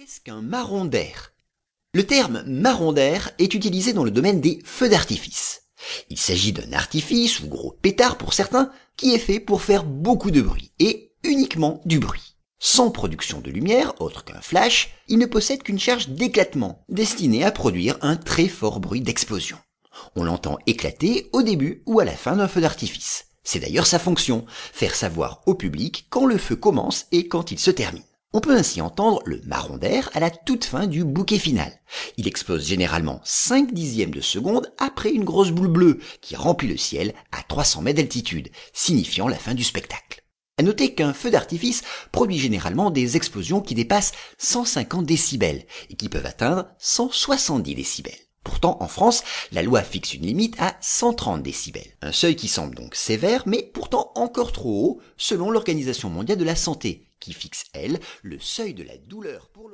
Qu'est-ce qu'un marron d'air Le terme marron d'air est utilisé dans le domaine des feux d'artifice. Il s'agit d'un artifice ou gros pétard pour certains qui est fait pour faire beaucoup de bruit et uniquement du bruit. Sans production de lumière, autre qu'un flash, il ne possède qu'une charge d'éclatement destinée à produire un très fort bruit d'explosion. On l'entend éclater au début ou à la fin d'un feu d'artifice. C'est d'ailleurs sa fonction, faire savoir au public quand le feu commence et quand il se termine. On peut ainsi entendre le marron d'air à la toute fin du bouquet final. Il explose généralement 5 dixièmes de seconde après une grosse boule bleue qui remplit le ciel à 300 mètres d'altitude, signifiant la fin du spectacle. À noter qu'un feu d'artifice produit généralement des explosions qui dépassent 150 décibels et qui peuvent atteindre 170 décibels. Pourtant, en France, la loi fixe une limite à 130 décibels. Un seuil qui semble donc sévère, mais pourtant encore trop haut, selon l'Organisation mondiale de la santé, qui fixe, elle, le seuil de la douleur pour.